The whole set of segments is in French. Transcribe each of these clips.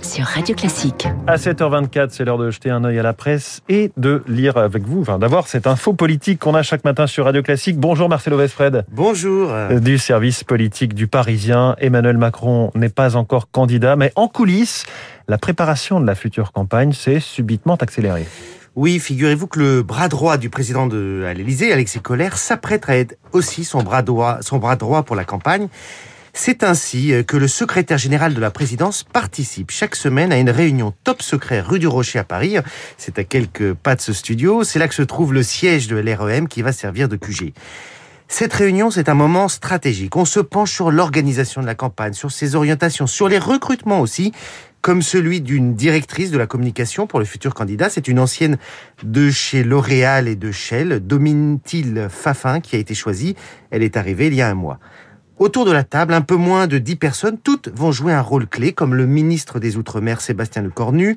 sur Radio Classique. À 7h24, c'est l'heure de jeter un œil à la presse et de lire avec vous, enfin d'avoir cette info politique qu'on a chaque matin sur Radio Classique. Bonjour Marcelo Vesfred. Bonjour. Du service politique du Parisien, Emmanuel Macron n'est pas encore candidat, mais en coulisses, la préparation de la future campagne s'est subitement accélérée. Oui, figurez-vous que le bras droit du président de l'Élysée, Alexis Collère, s'apprête à être aussi son bras droit, son bras droit pour la campagne. C'est ainsi que le secrétaire général de la présidence participe chaque semaine à une réunion top secret rue du Rocher à Paris. C'est à quelques pas de ce studio. C'est là que se trouve le siège de l'REM qui va servir de QG. Cette réunion, c'est un moment stratégique. On se penche sur l'organisation de la campagne, sur ses orientations, sur les recrutements aussi, comme celui d'une directrice de la communication pour le futur candidat. C'est une ancienne de chez L'Oréal et de Shell, Domintil Fafin, qui a été choisie. Elle est arrivée il y a un mois. Autour de la table, un peu moins de 10 personnes, toutes vont jouer un rôle clé, comme le ministre des Outre-mer Sébastien Lecornu,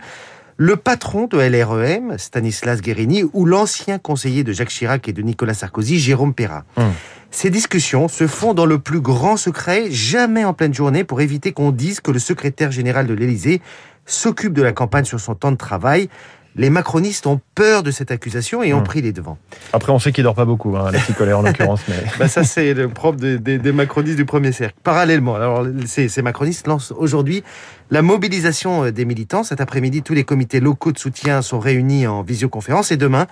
le patron de LREM, Stanislas Guérini, ou l'ancien conseiller de Jacques Chirac et de Nicolas Sarkozy, Jérôme Perra. Hum. Ces discussions se font dans le plus grand secret, jamais en pleine journée, pour éviter qu'on dise que le secrétaire général de l'Élysée s'occupe de la campagne sur son temps de travail les macronistes ont peur de cette accusation et ont hmm. pris les devants. Après, on sait qu'il dort pas beaucoup, hein, Alexis Colère en l'occurrence. Mais... bah ça, c'est le propre des, macronistes du premier cercle. Parallèlement, alors ces, ces macronistes lancent aujourd'hui la mobilisation euh, des militants. Cet après-midi, tous les comités locaux de soutien sont réunis en visioconférence et demain,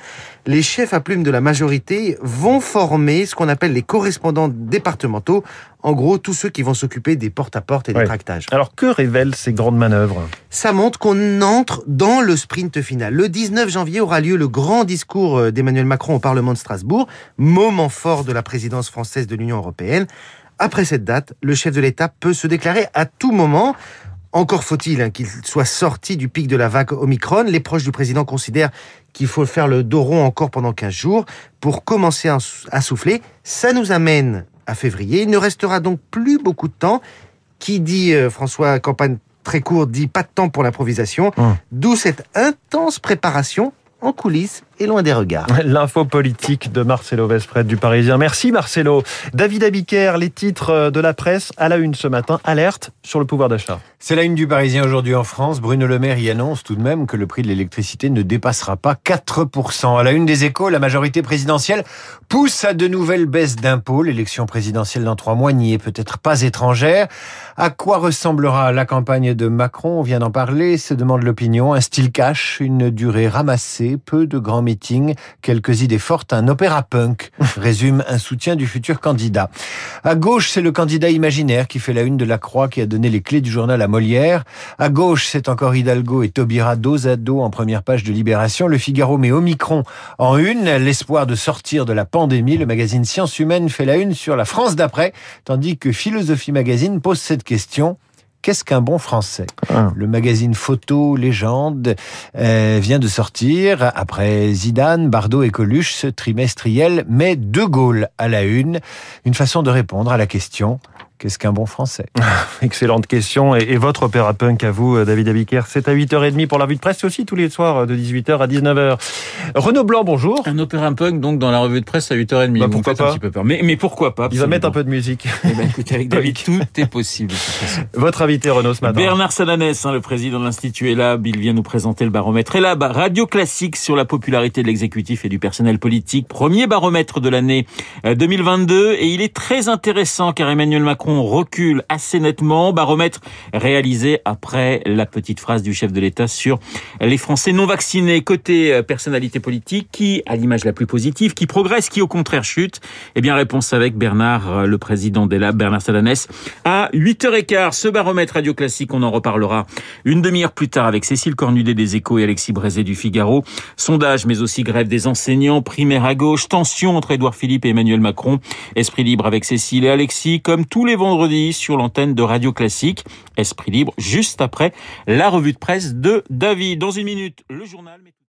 les chefs à plumes de la majorité vont former ce qu'on appelle les correspondants départementaux. En gros, tous ceux qui vont s'occuper des porte-à-porte et des tractages. Alors, que révèlent ces grandes manœuvres? Ça montre qu'on entre dans le sprint final. Le 19 janvier aura lieu le grand discours euh, d'Emmanuel Macron au Parlement de Strasbourg, moment fort de la présidence française de l'Union européenne. Après cette date, le chef de l'État peut se déclarer à tout moment. Encore faut-il hein, qu'il soit sorti du pic de la vague Omicron. Les proches du président considèrent qu'il faut faire le dos rond encore pendant 15 jours pour commencer à souffler. Ça nous amène à février. Il ne restera donc plus beaucoup de temps. Qui dit euh, François campagne très courte dit pas de temps pour l'improvisation. Hum. D'où cette intense préparation en coulisses et loin des regards. L'info politique de Marcelo Vesfred du Parisien. Merci Marcelo. David Abiker, les titres de la presse à la une ce matin. Alerte sur le pouvoir d'achat. C'est la une du Parisien aujourd'hui en France. Bruno Le Maire y annonce tout de même que le prix de l'électricité ne dépassera pas 4%. À la une des échos, la majorité présidentielle pousse à de nouvelles baisses d'impôts. L'élection présidentielle dans trois mois n'y est peut-être pas étrangère. À quoi ressemblera la campagne de Macron? On vient d'en parler, se demande l'opinion. Un style cash, une durée ramassée, peu de grands quelques idées fortes, un opéra punk, résume un soutien du futur candidat. À gauche, c'est le candidat imaginaire qui fait la une de la Croix qui a donné les clés du journal à Molière. À gauche, c'est encore Hidalgo et Taubira dos à dos en première page de Libération. Le Figaro met Omicron en une. L'espoir de sortir de la pandémie. Le magazine Sciences Humaines fait la une sur la France d'après, tandis que Philosophie Magazine pose cette question. Qu'est-ce qu'un bon français? Ah. Le magazine Photo Légende euh, vient de sortir, après Zidane, Bardot et Coluche, ce trimestriel met De Gaulle à la une. Une façon de répondre à la question Qu'est-ce qu'un bon français Excellente question. Et, votre opéra punk à vous, euh, David Abiker, c'est à 8h30 pour la vue de presse aussi tous les soirs euh, de 18h à 19h. Renaud Blanc, bonjour. Un opéra punk donc dans la revue de presse à 8h30. Bah, pourquoi pas un petit peu peur. Mais, mais pourquoi pas Il va mettre un peu de musique. Eh ben, écoutez, avec David, tout est possible. Votre invité, Renaud, ce matin. Bernard Salanès, hein, le président de l'Institut ELAB, il vient nous présenter le baromètre ELAB, radio classique sur la popularité de l'exécutif et du personnel politique. Premier baromètre de l'année 2022 euh, et il est très intéressant car Emmanuel Macron recule assez nettement. Baromètre réalisé après la petite phrase du chef de l'État sur les Français non vaccinés. Côté euh, personnalité politique, qui a l'image la plus positive, qui progresse, qui au contraire chute Eh bien, réponse avec Bernard, euh, le président des labs, Bernard Salanès, à 8h15. Ce baromètre radio classique, on en reparlera une demi-heure plus tard avec Cécile Cornudet des Échos et Alexis Brézé du Figaro. Sondage, mais aussi grève des enseignants, primaire à gauche, tension entre Édouard Philippe et Emmanuel Macron, esprit libre avec Cécile et Alexis, comme tous les vendredis sur l'antenne de Radio Classique. Esprit libre, juste après la revue de presse de David. Dans une minute, le journal.